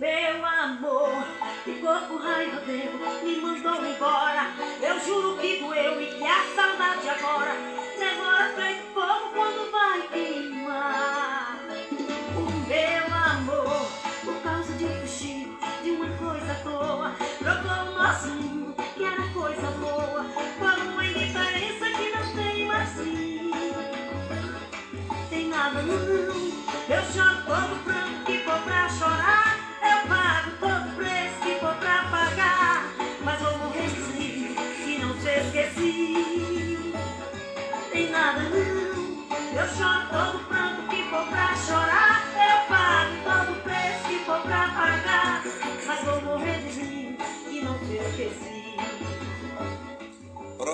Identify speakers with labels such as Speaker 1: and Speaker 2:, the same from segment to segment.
Speaker 1: meu amor, ficou com raiva dele, me mandou embora. Eu juro que doeu e que a saudade agora demora feito fogo quando vai queimar. O meu amor, por causa de fugir de uma coisa boa, trocou o nosso mundo, que era coisa boa, por uma indiferença que não tem mais fim. Tem nada não, eu choro todo pranto que for pra chorar,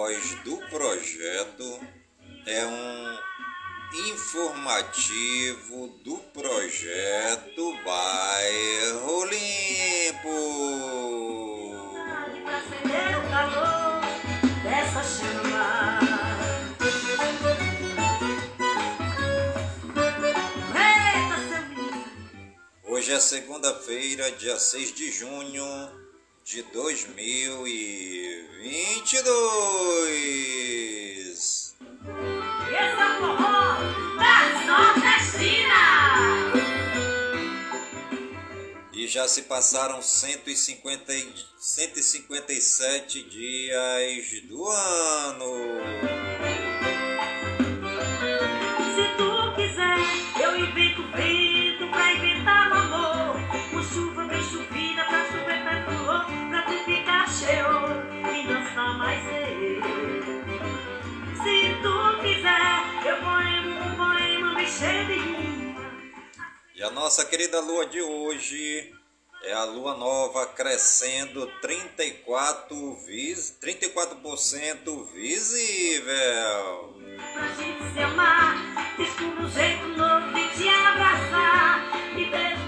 Speaker 2: Voz do projeto é um informativo do projeto Bairro Limpo.
Speaker 1: Pra acender o calor dessa chama.
Speaker 2: Hoje é segunda-feira, dia 6 de junho de 2022.
Speaker 1: E essa forró da nordestina.
Speaker 2: E já se passaram 150, e- 157 dias do ano.
Speaker 1: Se tu quiser, eu invento vento pra inventar um amor. Com chuva bem chovida pra chover do outro, pra tu ficar cheio Se tu quiser, eu poema cheio rima.
Speaker 2: E a nossa querida lua de hoje é a lua nova crescendo 34, vis, 34% visível.
Speaker 1: Pra gente se amar, descubra um jeito novo de te abraçar. E beijo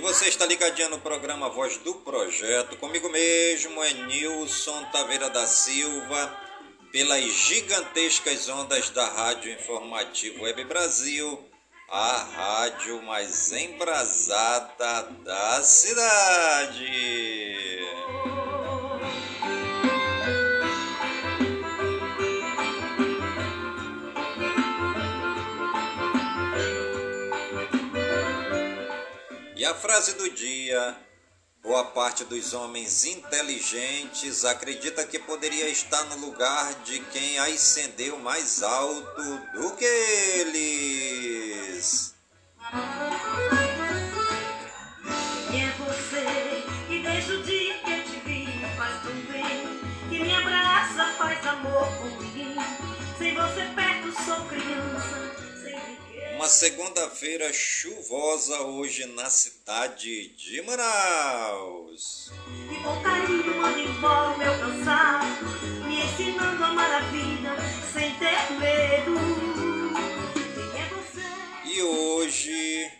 Speaker 2: você está ligadinha no programa Voz do Projeto. Comigo mesmo é Nilson Taveira da Silva, pelas gigantescas ondas da Rádio Informativo Web Brasil, a rádio mais embrasada da cidade. A frase do dia: boa parte dos homens inteligentes acredita que poderia estar no lugar de quem ascendeu mais alto do que eles.
Speaker 1: Sem você perto sou criança.
Speaker 2: Uma segunda-feira chuvosa hoje na cidade de Manaus.
Speaker 1: E com carinho mando embora o meu cansado Me ensinando a sem ter medo Quem é você?
Speaker 2: E hoje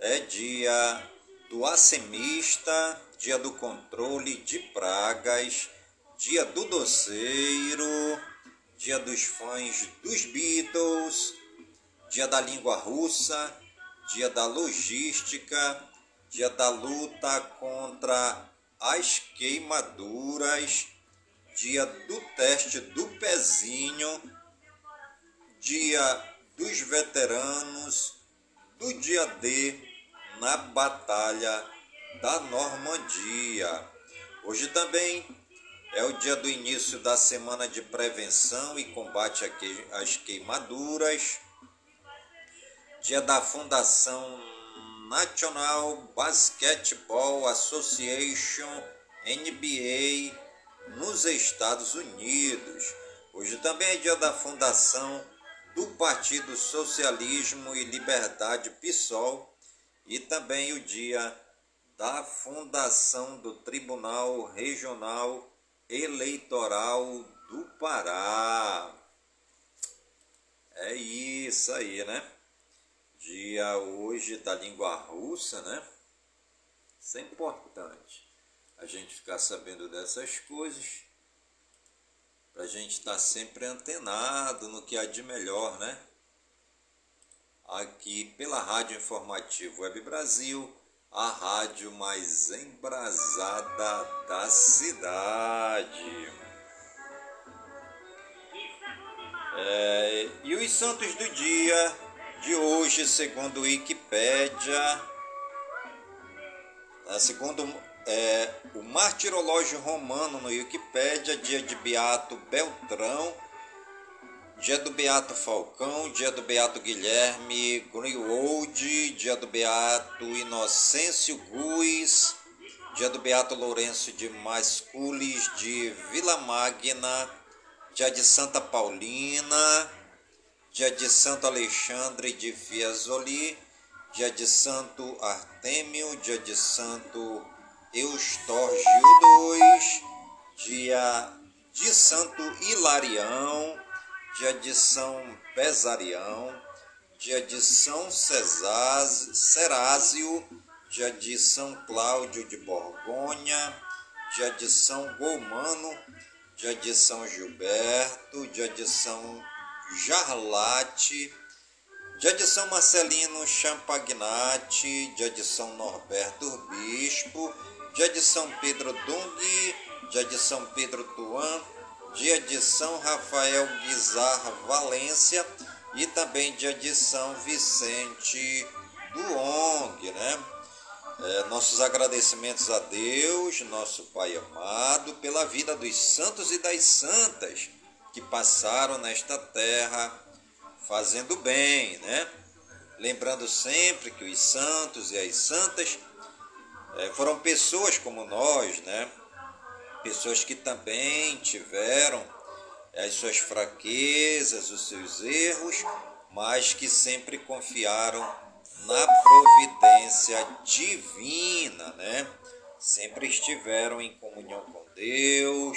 Speaker 2: é dia do acemista, dia do controle de pragas, dia do doceiro, dia dos fãs dos Beatles, dia da língua russa, dia da logística, dia da luta contra as queimaduras, dia do teste do pezinho, dia dos veteranos, do dia D na Batalha da Normandia. Hoje também é o dia do início da semana de prevenção e combate às queimaduras, dia da Fundação National Basketball Association NBA nos Estados Unidos. Hoje também é dia da fundação do Partido Socialismo e Liberdade PSOL e também o dia da fundação do Tribunal Regional Eleitoral do Pará. É isso aí, né? Dia hoje da língua russa, né? Isso é importante. A gente ficar sabendo dessas coisas, para a gente estar tá sempre antenado no que há de melhor, né? Aqui pela Rádio Informativo Web Brasil, a rádio mais embrasada da cidade. É, e os santos do dia de hoje, segundo Wikipédia, segundo é, o martirológio romano no Wikipédia, dia de Beato Beltrão, dia do Beato Falcão, dia do Beato Guilherme Greenwald, dia do Beato Inocêncio Guiz, dia do Beato Lourenço de Mascules de Vila Magna, dia de Santa Paulina, dia de Santo Alexandre de Fiesoli, dia de Santo Artêmio, dia de Santo Eustórgio II, dia de Santo Hilarião, dia de São Pesarião, dia de São Serásio, dia de São Cláudio de Borgonha, dia de São Gomano, dia de São Gilberto, dia de São Jarlate, de São Marcelino Champagnati, de São Norberto Bispo, de São Pedro Dung, de São Pedro Tuan, de São Rafael Guizar Valência e também de São Vicente do ONG, né? É, nossos agradecimentos a Deus, nosso Pai amado, pela vida dos santos e das santas que passaram nesta terra fazendo bem, né? Lembrando sempre que os santos e as santas é, foram pessoas como nós, né? Pessoas que também tiveram as suas fraquezas, os seus erros, mas que sempre confiaram na providência divina, né? Sempre estiveram em comunhão com Deus,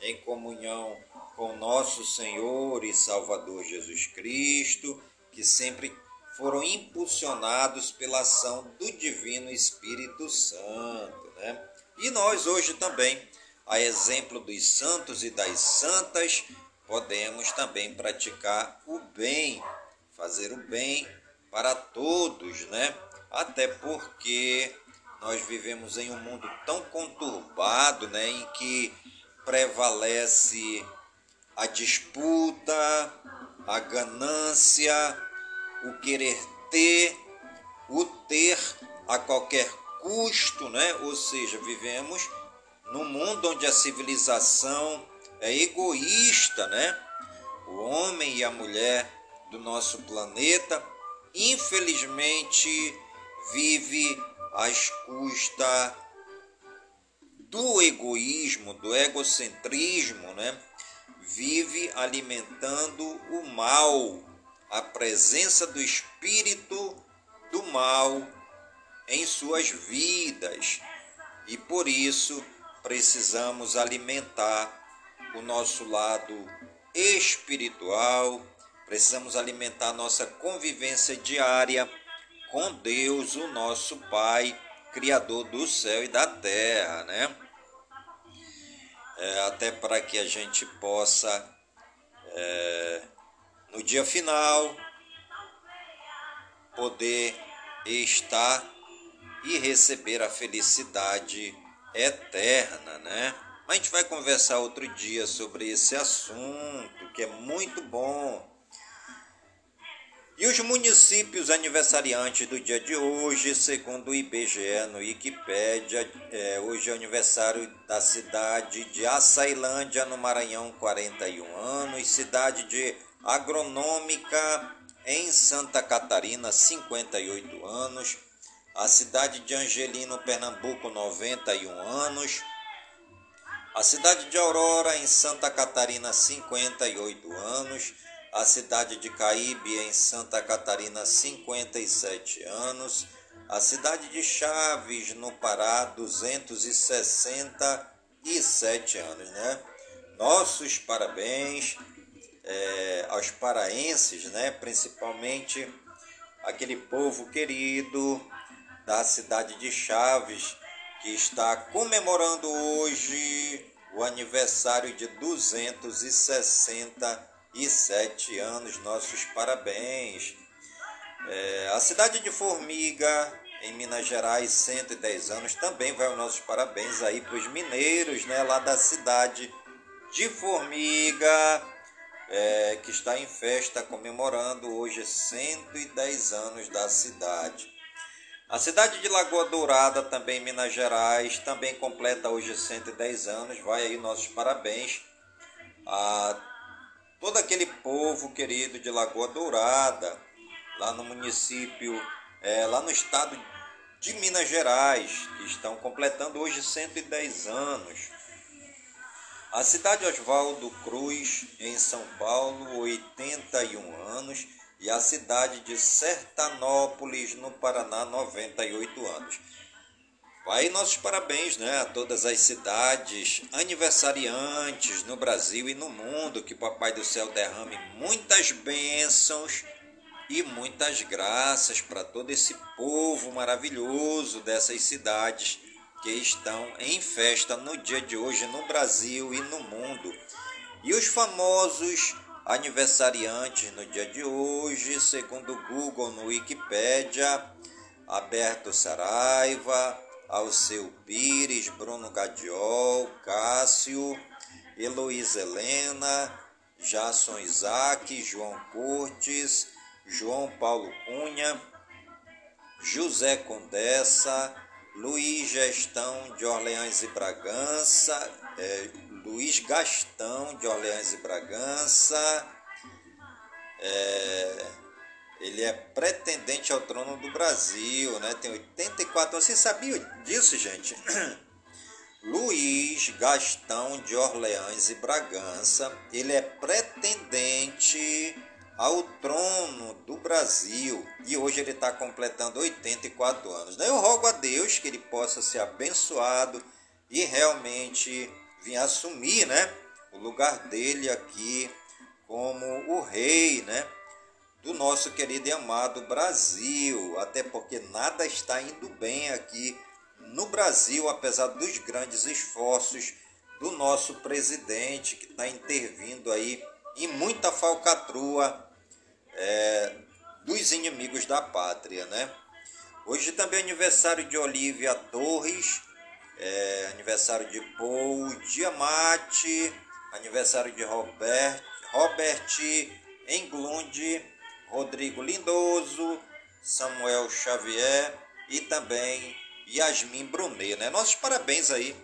Speaker 2: em comunhão com nosso Senhor e Salvador Jesus Cristo, que sempre foram impulsionados pela ação do Divino Espírito Santo, né? E nós hoje também, a exemplo dos santos e das santas, podemos também praticar o bem, fazer o bem para todos, né? Até porque nós vivemos em um mundo tão conturbado, né, em que prevalece a disputa, a ganância, o querer ter, o ter a qualquer custo, né? Ou seja, vivemos num mundo onde a civilização é egoísta, né? O homem e a mulher do nosso planeta, infelizmente, vive às custas do egoísmo, do egocentrismo, né? Vive alimentando o mal, a presença do espírito do mal em suas vidas. E por isso precisamos alimentar o nosso lado espiritual, precisamos alimentar nossa convivência diária com Deus, o nosso Pai, Criador do céu e da terra, né? É, até para que a gente possa, é, no dia final, poder estar e receber a felicidade eterna, né? Mas a gente vai conversar outro dia sobre esse assunto que é muito bom e os municípios aniversariantes do dia de hoje, segundo o IBGE no Wikipédia, é, hoje é aniversário da cidade de Açailândia, no Maranhão, 41 anos, cidade de Agronômica, em Santa Catarina, 58 anos, a cidade de Angelino, Pernambuco, 91 anos, A cidade de Aurora, em Santa Catarina, 58 anos. A cidade de Caíbe, em Santa Catarina, 57 anos. A cidade de Chaves, no Pará, 267 anos, né? Nossos parabéns é, aos paraenses, né? Principalmente aquele povo querido da cidade de Chaves, que está comemorando hoje o aniversário de 267 anos. Nossos parabéns. É, a cidade de Formiga, em Minas Gerais, 110 anos. Também vai os nossos parabéns aí para os mineiros, né, lá da cidade de Formiga, é, que está em festa comemorando hoje 110 anos da cidade. A cidade de Lagoa Dourada, também em Minas Gerais, também completa hoje 110 anos. Vai aí nossos parabéns a todo aquele povo querido de Lagoa Dourada, lá no município, é, lá no estado de Minas Gerais, que estão completando hoje 110 anos. A cidade Oswaldo Cruz, em São Paulo, 81 anos e a cidade de Sertanópolis, no Paraná, 98 anos. Vai nossos parabéns né, a todas as cidades aniversariantes no Brasil e no mundo, que Papai do Céu derrame muitas bênçãos e muitas graças para todo esse povo maravilhoso dessas cidades que estão em festa no dia de hoje no Brasil e no mundo. E os famosos aniversariantes no dia de hoje, segundo o Google no Wikipedia, Alberto Saraiva, Alceu Pires, Bruno Gadiol, Cássio, Heloísa Helena, Jason Isaac, João Cortes, João Paulo Cunha, José Condessa, Luiz Gestão de Orleans e Bragança, é, Luiz Gastão de Orleans e Bragança. É, ele é pretendente ao trono do Brasil, né? Tem 84 anos. Você sabia disso, gente? Luiz Gastão de Orleans e Bragança, ele é pretendente ao trono do Brasil e hoje ele está completando 84 anos. Eu rogo a Deus que ele possa ser abençoado e realmente vir assumir né, o lugar dele aqui como o rei né, do nosso querido e amado Brasil. Até porque nada está indo bem aqui no Brasil, apesar dos grandes esforços do nosso presidente que está intervindo aí e muita falcatrua é, dos inimigos da pátria, né? Hoje também é aniversário de Olivia Torres, é, aniversário de Paul Diamante, aniversário de Robert, Robert Englund, Rodrigo Lindoso, Samuel Xavier e também Yasmin Brunet, né? Nossos parabéns aí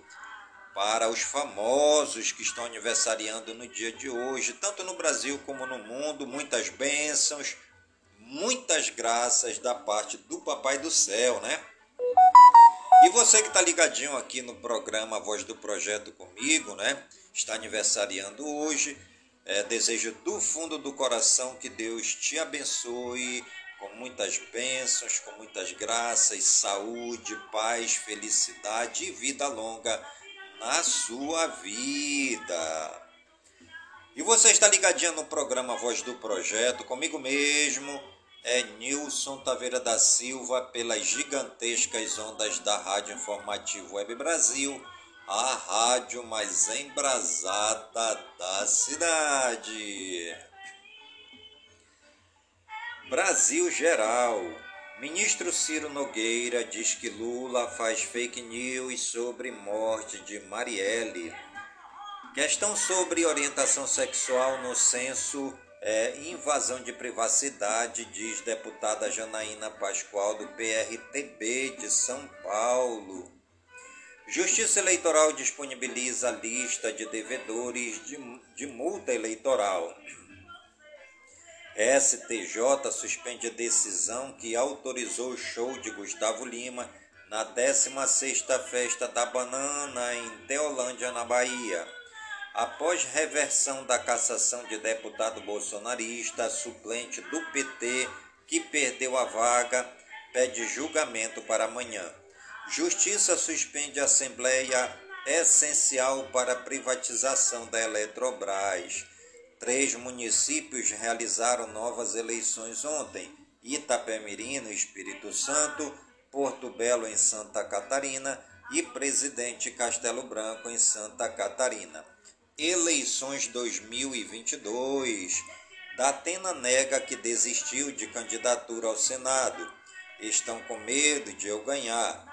Speaker 2: para os famosos que estão aniversariando no dia de hoje, tanto no Brasil como no mundo. Muitas bênçãos, muitas graças da parte do Papai do Céu, né? E você que está ligadinho aqui no programa Voz do Projeto comigo, né? Está aniversariando hoje. É, desejo do fundo do coração que Deus te abençoe com muitas bênçãos, com muitas graças, saúde, paz, felicidade e vida longa na sua vida. E você está ligadinho no programa Voz do Projeto, comigo mesmo, é Nilson Taveira da Silva, pelas gigantescas ondas da Rádio Informativo Web Brasil, a rádio mais embrasada da cidade. Brasil Geral. Ministro Ciro Nogueira diz que Lula faz fake news sobre morte de Marielle. Questão sobre orientação sexual no censo é invasão de privacidade, diz deputada Janaína Pascoal do PRTB de São Paulo. Justiça Eleitoral disponibiliza lista de devedores de, de multa eleitoral. STJ suspende a decisão que autorizou o show de Gustavo Lima na 16ª Festa da Banana em Teolândia, na Bahia. Após reversão da cassação de deputado bolsonarista, suplente do PT, que perdeu a vaga, pede julgamento para amanhã. Justiça suspende a Assembleia essencial para a privatização da Eletrobras. Três municípios realizaram novas eleições ontem: Itapemirim, no Espírito Santo, Porto Belo, em Santa Catarina, e Presidente Castelo Branco, em Santa Catarina. Eleições 2022. Datena nega que desistiu de candidatura ao Senado. Estão com medo de eu ganhar.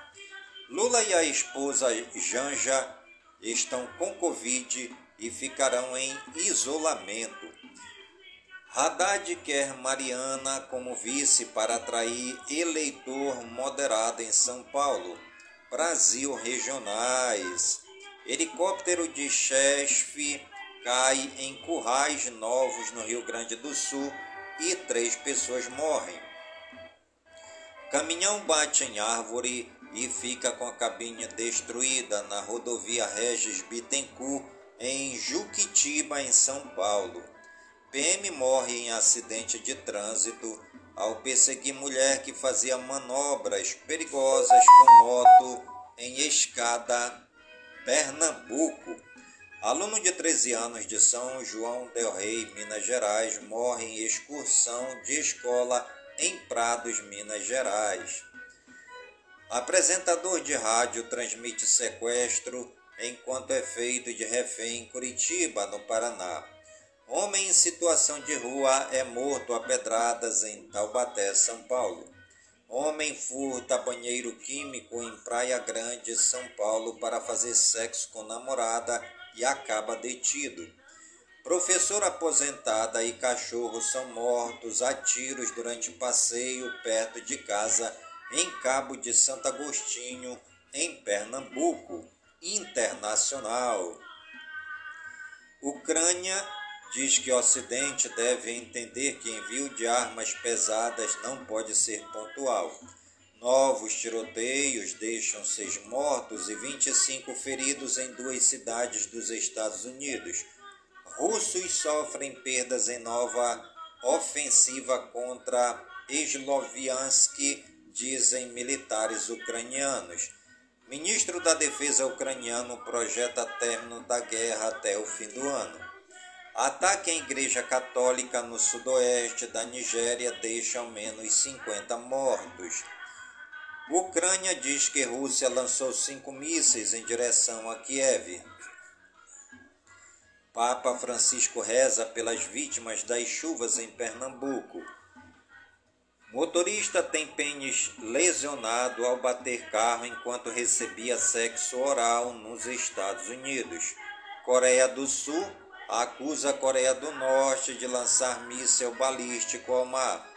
Speaker 2: Lula e a esposa Janja estão com Covid e ficarão em isolamento. Haddad quer Mariana como vice para atrair eleitor moderado em São Paulo. Brasil Regionais. Helicóptero de chefe cai em currais novos no Rio Grande do Sul e três pessoas morrem. Caminhão bate em árvore e fica com a cabine destruída na rodovia Regis Bittencourt, em Juquitiba, em São Paulo. PM morre em acidente de trânsito ao perseguir mulher que fazia manobras perigosas com moto em escada Pernambuco. Aluno de 13 anos de São João del Rei, Minas Gerais, morre em excursão de escola em Prados, Minas Gerais. Apresentador de rádio transmite sequestro enquanto é feito de refém em Curitiba, no Paraná. Homem em situação de rua é morto a pedradas em Taubaté, São Paulo. Homem furta banheiro químico em Praia Grande, São Paulo, para fazer sexo com namorada e acaba detido. Professora aposentada e cachorro são mortos a tiros durante passeio perto de casa em Cabo de Santo Agostinho, em Pernambuco, internacional. Ucrânia diz que o Ocidente deve entender que envio de armas pesadas não pode ser pontual. Novos tiroteios deixam seis mortos e 25 feridos em duas cidades dos Estados Unidos. Russos sofrem perdas em nova ofensiva contra Sloviansk, dizem militares ucranianos. Ministro da Defesa ucraniano projeta término da guerra até o fim do ano. Ataque à Igreja Católica no sudoeste da Nigéria deixa ao menos 50 mortos. Ucrânia diz que Rússia lançou cinco mísseis em direção a Kiev. Papa Francisco reza pelas vítimas das chuvas em Pernambuco. Motorista tem pênis lesionado ao bater carro enquanto recebia sexo oral nos Estados Unidos. Coreia do Sul acusa a Coreia do Norte de lançar míssel balístico ao mar.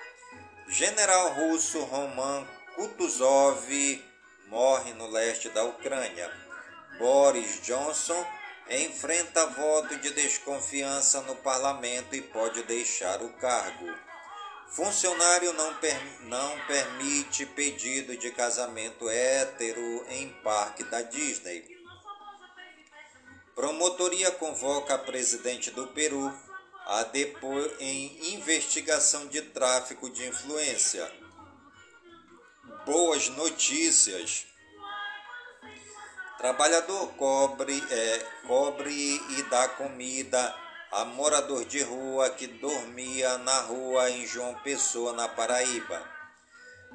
Speaker 2: General russo Roman Kutuzov morre no leste da Ucrânia. Boris Johnson enfrenta voto de desconfiança no parlamento e pode deixar o cargo. Funcionário não, per não permite pedido de casamento hétero em parque da Disney. Promotoria convoca presidente do Peru a depor em investigação de tráfico de influência. Boas notícias. Trabalhador cobre, é, cobre e dá comida a morador de rua que dormia na rua em João Pessoa, na Paraíba.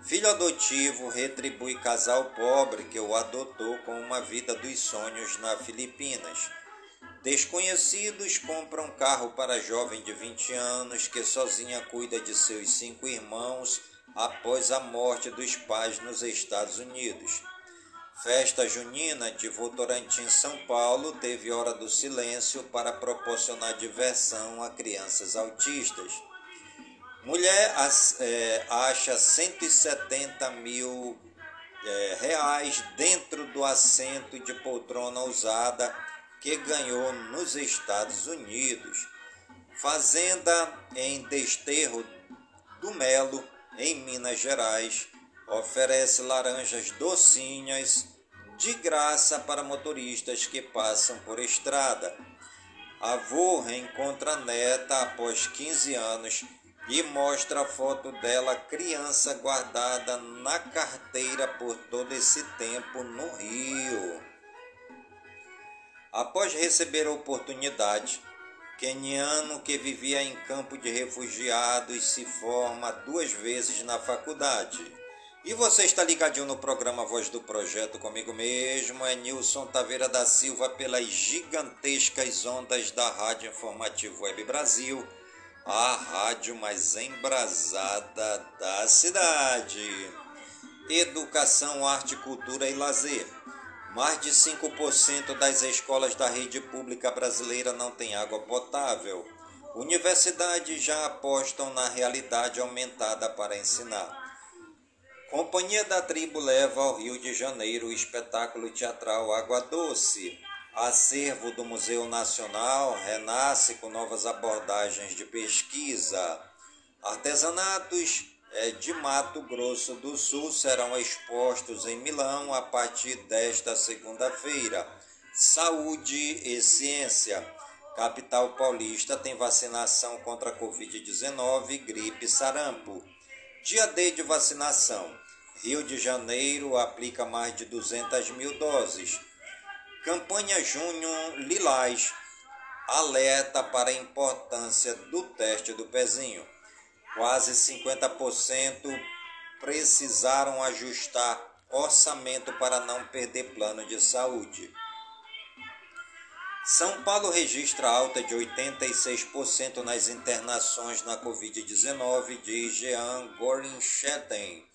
Speaker 2: Filho adotivo retribui casal pobre que o adotou com uma vida dos sonhos na Filipinas. Desconhecidos compram carro para jovem de 20 anos que sozinha cuida de seus cinco irmãos após a morte dos pais nos Estados Unidos. Festa junina de Votorantim, São Paulo, teve hora do silêncio para proporcionar diversão a crianças autistas. Mulher é, acha 170 mil é, reais dentro do assento de poltrona usada que ganhou nos Estados Unidos. Fazenda em Desterro do Melo, em Minas Gerais, oferece laranjas docinhas de graça para motoristas que passam por estrada. Avô reencontra neta após 15 anos e mostra a foto dela criança guardada na carteira por todo esse tempo no Rio. Após receber a oportunidade, Keniano que vivia em campo de refugiados se forma duas vezes na faculdade. E você está ligadinho no programa Voz do Projeto comigo mesmo, é Nilson Taveira da Silva pelas gigantescas ondas da Rádio Informativo Web Brasil, a rádio mais embrasada da cidade. Educação, arte, cultura e lazer. Mais de 5% das escolas da rede pública brasileira não têm água potável. Universidades já apostam na realidade aumentada para ensinar. Companhia da Tribo leva ao Rio de Janeiro o espetáculo teatral Água Doce. Acervo do Museu Nacional renasce com novas abordagens de pesquisa. Artesanatos é, de Mato Grosso do Sul serão expostos em Milão a partir desta segunda-feira. Saúde e ciência. Capital paulista tem vacinação contra a Covid-19, gripe e sarampo. Dia D de vacinação. Rio de Janeiro aplica mais de 200 mil doses. Campanha Junho Lilás alerta para a importância do teste do pezinho. Quase 50% precisaram ajustar orçamento para não perder plano de saúde. São Paulo registra alta de 86% nas internações na Covid-19, diz Jean Gorinchetten.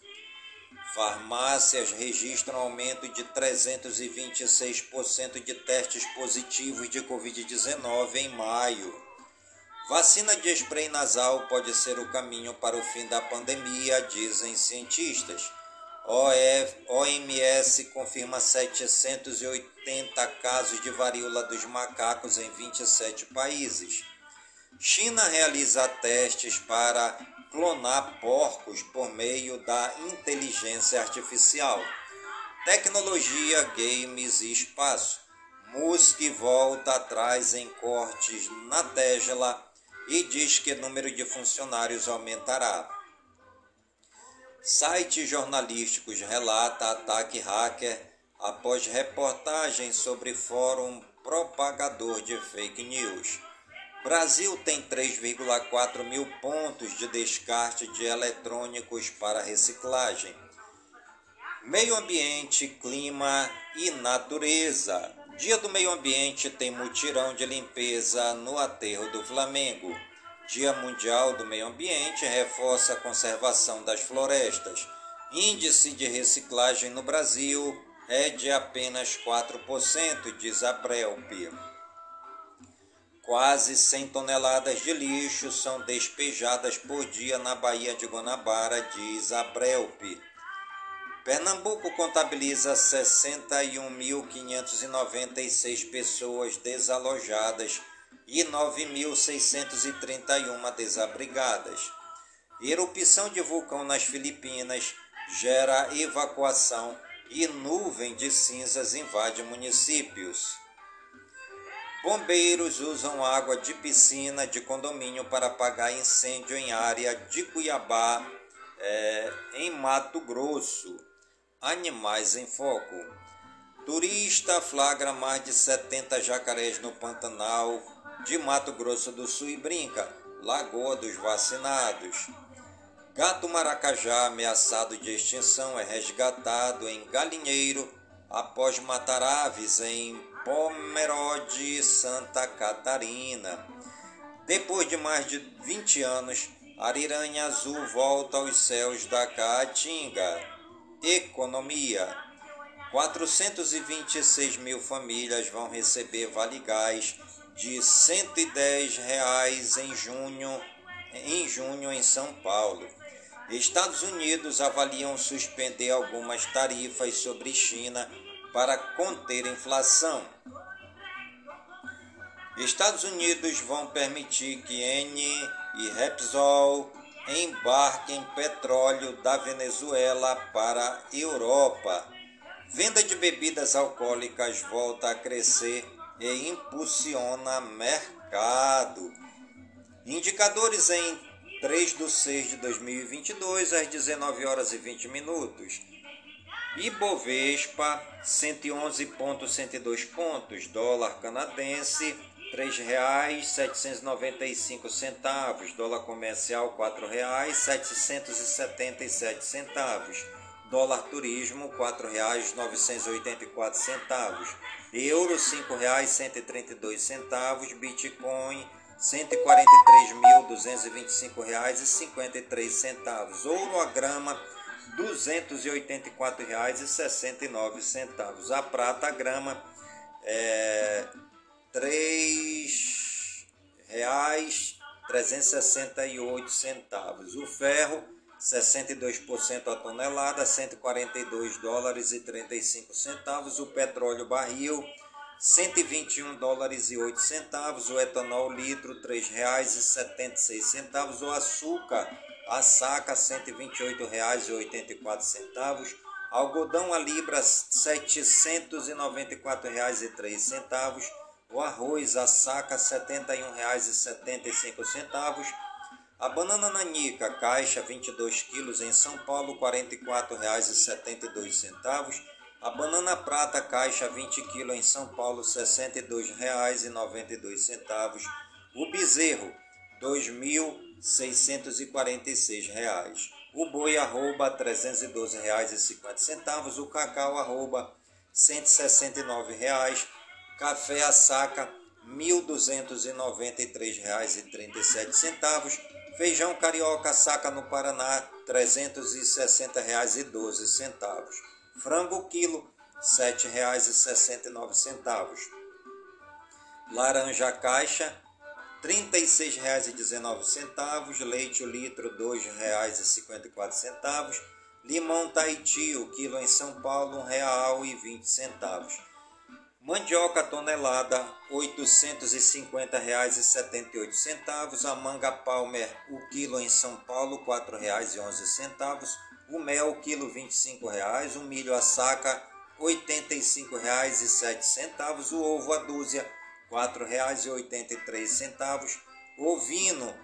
Speaker 2: Farmácias registram aumento de 326% de testes positivos de Covid-19 em maio. Vacina de spray nasal pode ser o caminho para o fim da pandemia, dizem cientistas. OMS confirma 780 casos de varíola dos macacos em 27 países. China realiza testes para clonar porcos por meio da inteligência artificial. Tecnologia, games e espaço. Musk volta atrás em cortes na Tesla e diz que número de funcionários aumentará. Sites jornalísticos relata ataque hacker após reportagem sobre fórum propagador de fake news. Brasil tem 3,4 mil pontos de descarte de eletrônicos para reciclagem. Meio ambiente, clima e natureza. Dia do Meio Ambiente tem mutirão de limpeza no aterro do Flamengo. Dia Mundial do Meio Ambiente reforça a conservação das florestas. Índice de reciclagem no Brasil é de apenas 4%, diz a. Quase 100 toneladas de lixo são despejadas por dia na Baía de Guanabara, diz a. Pernambuco contabiliza 61.596 pessoas desalojadas e 9.631 desabrigadas. Erupção de vulcão nas Filipinas gera evacuação e nuvem de cinzas invade municípios. Bombeiros usam água de piscina de condomínio para apagar incêndio em área de Cuiabá, é, em Mato Grosso. Animais em Foco. Turista flagra mais de 70 jacarés no Pantanal de Mato Grosso do Sul e brinca, Lagoa dos Vacinados. Gato maracajá ameaçado de extinção é resgatado em galinheiro após matar aves em Pomerode, Santa Catarina. Depois de mais de 20 anos, Ariranha Azul volta aos céus da Caatinga. Economia. 426 mil famílias vão receber Vale Gás de 110 reais em junho, em junho em São Paulo. Estados Unidos avaliam suspender algumas tarifas sobre China para conter inflação. Estados Unidos vão permitir que N e Repsol embarque em petróleo da Venezuela para Europa. Venda de bebidas alcoólicas volta a crescer e impulsiona mercado. Indicadores em 3 de 6 de 2022 às 19 horas e 20 minutos. Ibovespa 111.102 pontos, dólar canadense R$ 3,795, dólar comercial R$ 4,777, dólar turismo R$ 4,984, euro R$ 5,132, Bitcoin R$ 143.225,53, ouro a grama R$ 284,69, a prata a grama é oito centavos. O ferro 62% a tonelada, 142 dólares e 35 centavos. O petróleo barril 121 dólares e 8 centavos. O etanol litro três reais e 76 centavos. O açúcar a saca 128 reais e 84 centavos. Algodão a libra R$ 794,03 o arroz a saca R$ 71,75. A banana nanica, caixa 22 quilos em São Paulo, R$ 44,72. A banana prata, caixa 20 quilos em São Paulo, R$ 62,92. O bezerro, R$ 2.646. O boi arroba R$ 312,50. O cacau arroba R$ 169,00 Café a saca R$ 1.293,37. Feijão carioca saca no Paraná R$ 360,12. Frango quilo R$ 7,69. Laranja caixa R$ 36,19. Leite o litro R$ 2,54. Limão Tahiti, o quilo em São Paulo, R$ 1,20. Mandioca tonelada R$ 850,78. A manga palmer, o quilo em São Paulo, R$ 4,11. O mel, quilo R$ 25,00. O milho a saca, R$ 85,07. O ovo a dúzia, R$ 4,83. Ovino,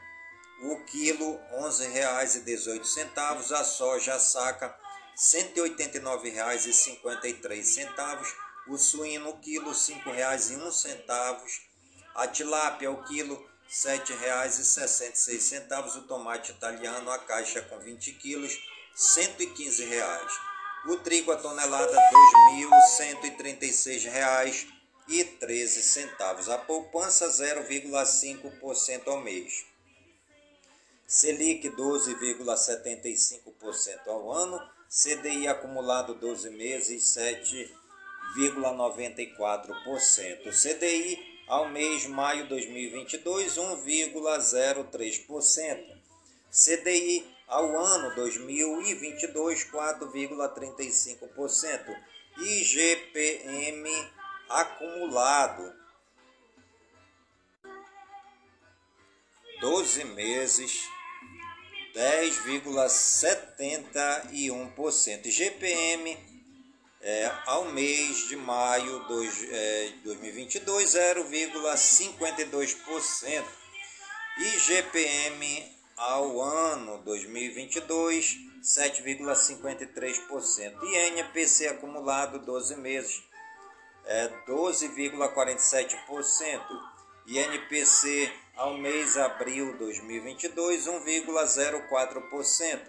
Speaker 2: o quilo R$ 11,18. A soja a saca, R$ 189,53 o suíno o quilo R$ 5,01, a tilápia o quilo R$ 7,66, o tomate italiano a caixa com 20 quilos 115 reais. O trigo a tonelada R$ 2.136,13. A poupança 0,5% ao mês. Selic 12,75% ao ano. CDI acumulado 12 meses 7 1,94%. CDI ao mês maio 2022, 1,03%. CDI ao ano 2022, 4,35%. IGPM acumulado 12 meses 10,71%. GPM é, ao mês de maio de é, 2022, 0,52%. IGPM ao ano 2022, 7,53%. INPC acumulado 12 meses, é 12,47%. INPC ao mês abril 2022, 1,04%.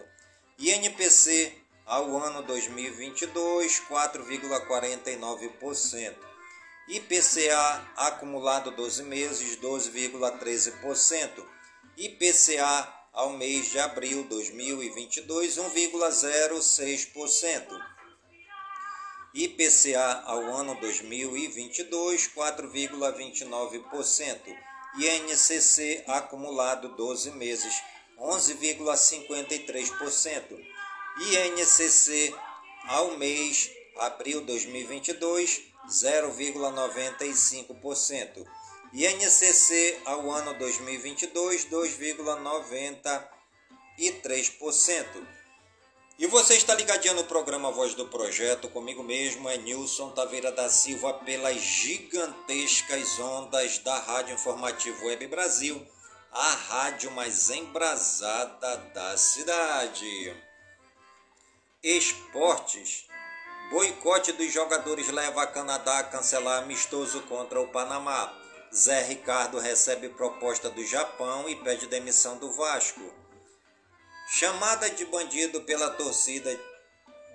Speaker 2: INPC ao ano 2022, 4,49%. IPCA acumulado 12 meses, 12,13%. IPCA ao mês de abril 2022, 1,06%. IPCA ao ano 2022, 4,29%. INCC acumulado 12 meses, 11,53%. INCC ao mês, abril 2022, 0,95%. INCC ao ano 2022, 2,90%. E você está ligadinho no programa Voz do Projeto, comigo mesmo é Nilson Taveira da Silva, pelas gigantescas ondas da Rádio Informativo Web Brasil, a rádio mais embrasada da cidade. Esportes. Boicote dos jogadores leva a Canadá a cancelar amistoso contra o Panamá. Zé Ricardo recebe proposta do Japão e pede demissão do Vasco. Chamada de bandido pela torcida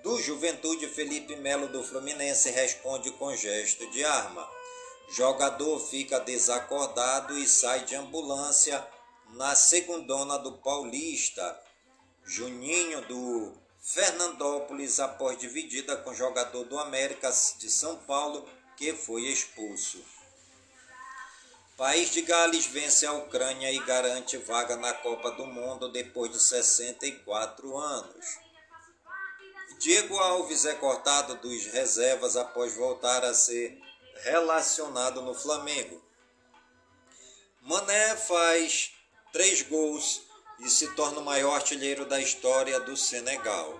Speaker 2: do Juventude, Felipe Melo do Fluminense responde com gesto de arma. Jogador fica desacordado e sai de ambulância na segundona do Paulista. Juninho do Fernandópolis após dividida com jogador do América de São Paulo que foi expulso. País de Gales vence a Ucrânia e garante vaga na Copa do Mundo depois de 64 anos. Diego Alves é cortado dos reservas após voltar a ser relacionado no Flamengo. Mané faz três gols e se torna o maior artilheiro da história do Senegal.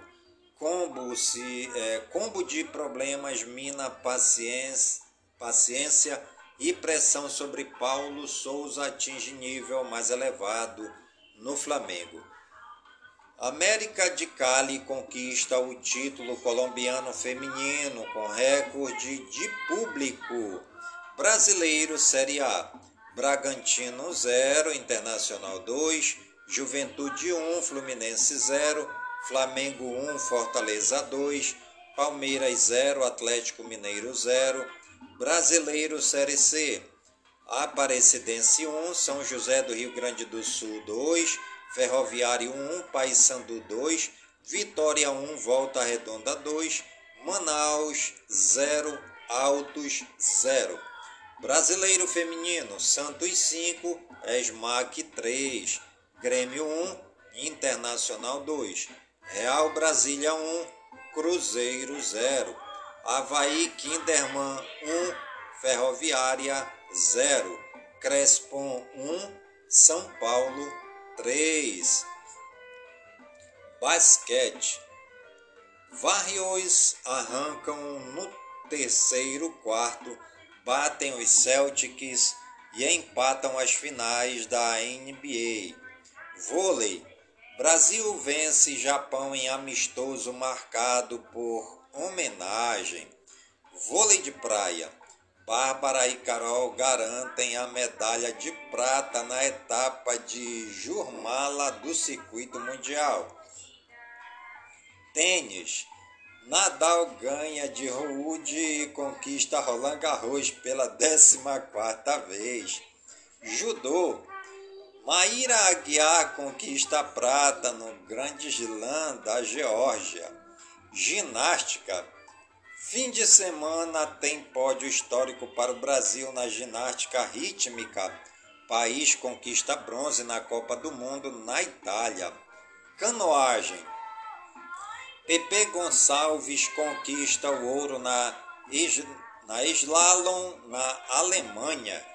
Speaker 2: Combo, se, é, combo de problemas mina paciência, paciência e pressão sobre Paulo Souza atinge nível mais elevado no Flamengo. América de Cali conquista o título colombiano feminino com recorde de público. Brasileiro Série A. Bragantino 0, Internacional 2, Juventude 1, Fluminense 0, Flamengo 1, Fortaleza 2, Palmeiras 0, Atlético Mineiro 0, Brasileiro Série C, Aparecidense 1, São José do Rio Grande do Sul 2, Ferroviário 1, Paysandu 2, Vitória 1, Volta Redonda 2, Manaus 0, Altos 0. Brasileiro Feminino, Santos 5, Esmac 3, Grêmio 1, Internacional 2, Real Brasília 1, Cruzeiro 0, Havaí Kinderman 1, Ferroviária 0, Crespon 1, São Paulo 3. Basquete. Warriors arrancam no terceiro quarto, batem os Celtics e empatam as finais da NBA. Vôlei. Brasil vence Japão em amistoso marcado por homenagem. Vôlei de praia. Bárbara e Carol garantem a medalha de prata na etapa de Jurmala do circuito mundial. Tênis. Nadal ganha de Ruud e conquista Roland Garros pela 14 quarta vez. Judô. Maíra Aguiar conquista prata no Grande Slam da Geórgia. Ginástica. Fim de semana tem pódio histórico para o Brasil na ginástica rítmica. País conquista bronze na Copa do Mundo na Itália. Canoagem. Pepe Gonçalves conquista o ouro na, na slalom na Alemanha.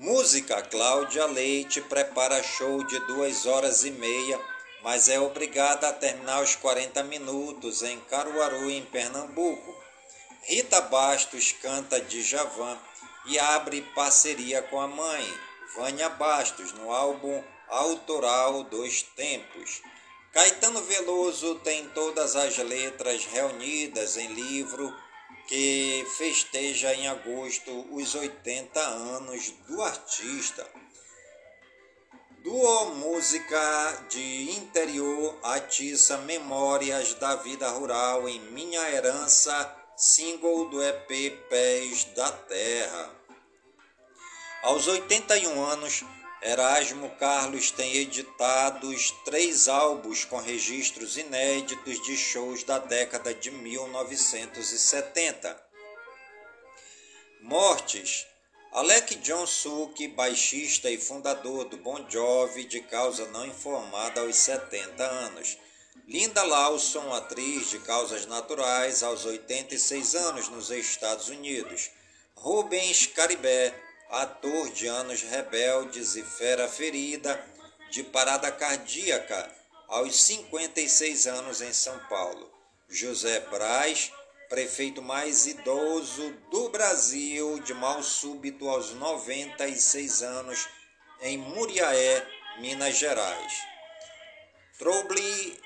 Speaker 2: Música: Cláudia Leite prepara show de duas horas e meia, mas é obrigada a terminar os 40 minutos em Caruaru, em Pernambuco. Rita Bastos canta de Javan e abre parceria com a mãe, Vânia Bastos, no álbum autoral dos Tempos. Caetano Veloso tem todas as letras reunidas em livro que festeja em agosto os 80 anos do artista. Duo Música de Interior atiça Memórias da Vida Rural em Minha Herança, single do EP Pés da Terra. Aos 81 anos, Erasmo Carlos tem editado três álbuns com registros inéditos de shows da década de 1970. Mortes. Alec John Suk, baixista e fundador do Bon Jovi, de causa não informada aos 70 anos. Linda Lawson, atriz de causas naturais, aos 86 anos nos Estados Unidos. Rubens Caribé, ator de Anos Rebeldes e Fera Ferida, de parada cardíaca aos 56 anos em São Paulo. José Braz, prefeito mais idoso do Brasil, de mal súbito aos 96 anos, em Muriaé, Minas Gerais. Trouble,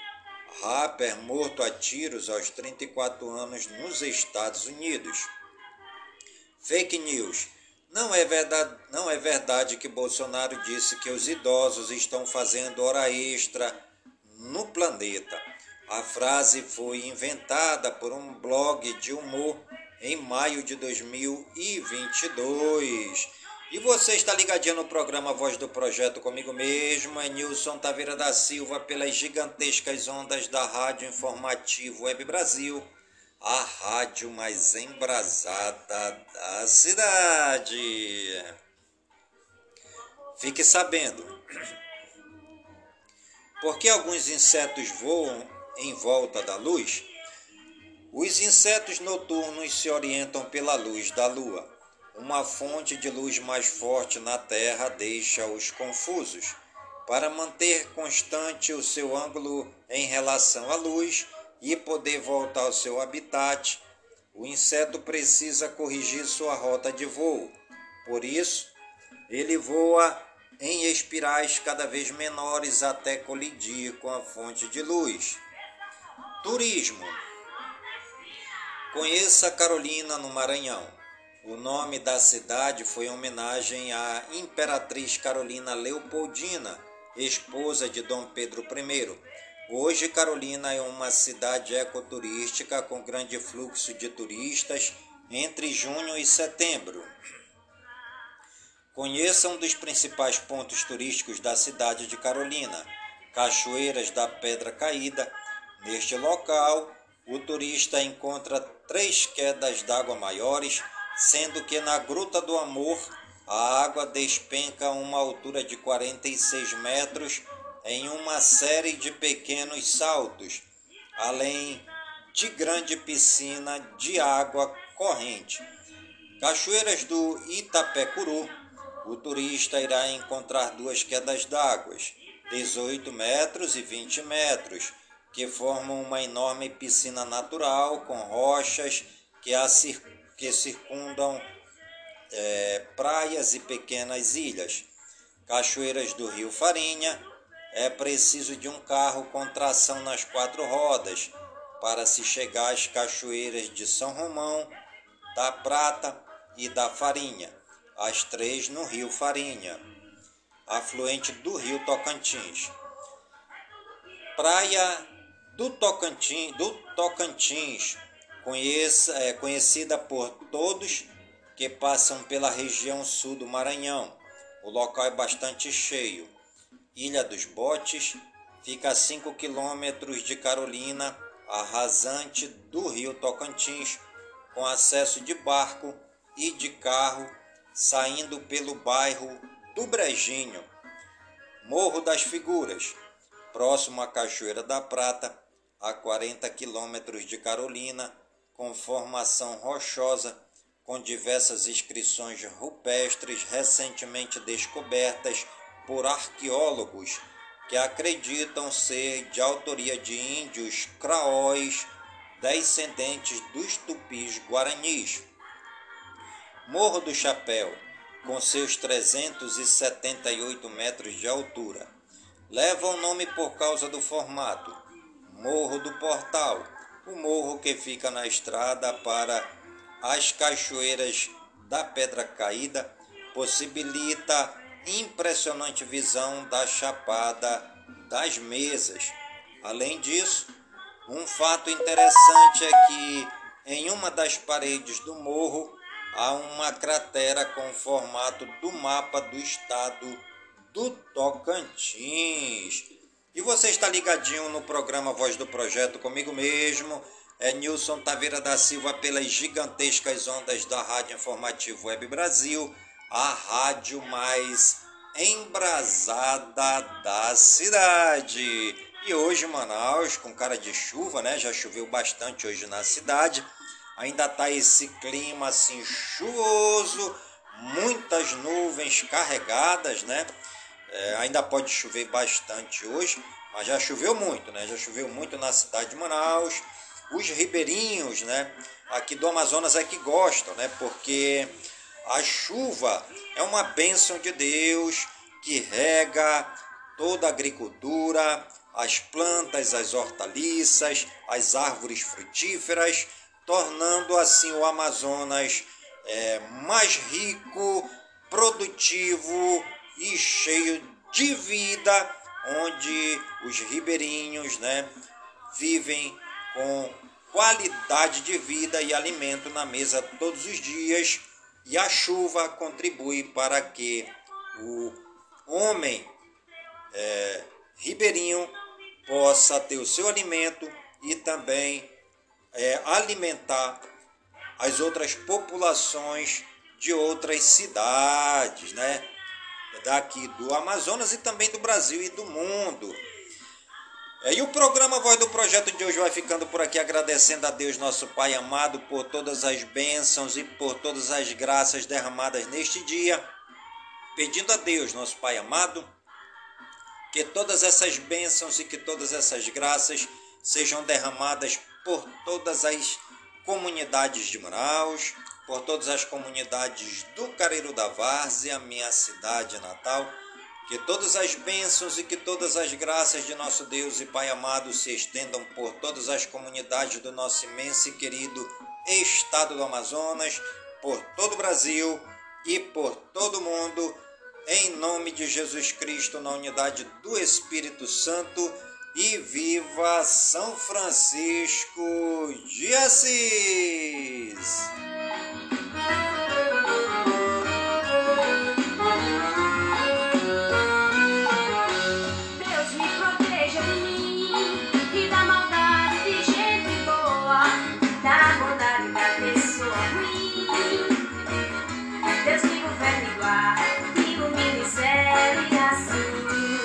Speaker 2: rapper morto a tiros aos 34 anos nos Estados Unidos. Fake news. Não é, verdade, não é verdade que Bolsonaro disse que os idosos estão fazendo hora extra no planeta. A frase foi inventada por um blog de humor em maio de 2022. E você está ligadinho no programa Voz do Projeto comigo mesmo, é Nilson Taveira da Silva, pelas gigantescas ondas da Rádio Informativo Web Brasil, a rádio mais embrasada da cidade. Fique sabendo, porque alguns insetos voam em volta da luz? Os insetos noturnos se orientam pela luz da lua. Uma fonte de luz mais forte na Terra deixa-os confusos. Para manter constante o seu ângulo em relação à luz e poder voltar ao seu habitat, o inseto precisa corrigir sua rota de voo. Por isso, ele voa em espirais cada vez menores até colidir com a fonte de luz. Turismo. Conheça Carolina no Maranhão. O nome da cidade foi em homenagem à Imperatriz Carolina Leopoldina, esposa de Dom Pedro I. Hoje, Carolina é uma cidade ecoturística com grande fluxo de turistas entre junho e setembro. Conheça um dos principais pontos turísticos da cidade de Carolina, Cachoeiras da Pedra Caída. Neste local, o turista encontra três quedas d'água maiores, sendo que na Gruta do Amor a água despenca a uma altura de 46 metros em uma série de pequenos saltos, além de grande piscina de água corrente. Cachoeiras do Itapecuru o turista irá encontrar duas quedas d'água, 18 metros e 20 metros, que formam uma enorme piscina natural com rochas que, a cir que circundam é, praias e pequenas ilhas. Cachoeiras do Rio Farinha, é preciso de um carro com tração nas quatro rodas para se chegar às cachoeiras de São Romão, da Prata e da Farinha as três no rio Farinha, afluente do rio Tocantins. Praia do Tocantins, do Tocantins conheça, é, conhecida por todos que passam pela região sul do Maranhão. O local é bastante cheio. Ilha dos Botes fica a 5 quilômetros de Carolina, a rasante do rio Tocantins, com acesso de barco e de carro saindo pelo bairro do Brejinho, Morro das Figuras, próximo à Cachoeira da Prata, a 40 quilômetros de Carolina, com formação rochosa, com diversas inscrições rupestres recentemente descobertas por arqueólogos que acreditam ser de autoria de índios craóis descendentes dos tupis guaranis. Morro do Chapéu, com seus 378 metros de altura, leva o nome por causa do formato. Morro do Portal, o morro que fica na estrada para as cachoeiras da Pedra Caída, possibilita impressionante visão da Chapada das Mesas. Além disso, um fato interessante é que em uma das paredes do morro há uma cratera com o formato do mapa do estado do Tocantins. E você está ligadinho no programa Voz do Projeto comigo mesmo, é Nilson Taveira da Silva, pelas gigantescas ondas da Rádio Informativo Web Brasil, a rádio mais embrasada da cidade. E hoje Manaus com cara de chuva, né? Já choveu bastante hoje na cidade ainda está esse clima assim chuvoso, muitas nuvens carregadas, né? É, ainda pode chover bastante hoje, mas já choveu muito, né? Já choveu muito na cidade de Manaus. Os ribeirinhos, né? Aqui do Amazonas é que gostam, né? Porque a chuva é uma bênção de Deus que rega toda a agricultura, as plantas, as hortaliças, as árvores frutíferas, tornando assim o Amazonas é, mais rico, produtivo e cheio de vida, onde os ribeirinhos né, vivem com qualidade de vida e alimento na mesa todos os dias, e a chuva contribui para que o homem é, ribeirinho possa ter o seu alimento e também é, alimentar as outras populações de outras cidades, né? Daqui do Amazonas e também do Brasil e do mundo. É, e o programa Voz do Projeto de hoje vai ficando por aqui, agradecendo a Deus, nosso Pai amado, por todas as bênçãos e por todas as graças derramadas neste dia. Pedindo a Deus, nosso Pai amado, que todas essas bênçãos e que todas essas graças sejam derramadas por todas as comunidades de Manaus, por todas as comunidades do Careiro da Várzea, minha cidade natal. Que todas as bênçãos e que todas as graças de nosso Deus e Pai amado se estendam por todas as comunidades do nosso imenso e querido estado do Amazonas, por todo o Brasil e por todo o mundo em nome de Jesus Cristo, na unidade do Espírito Santo, e viva São Francisco de Assis!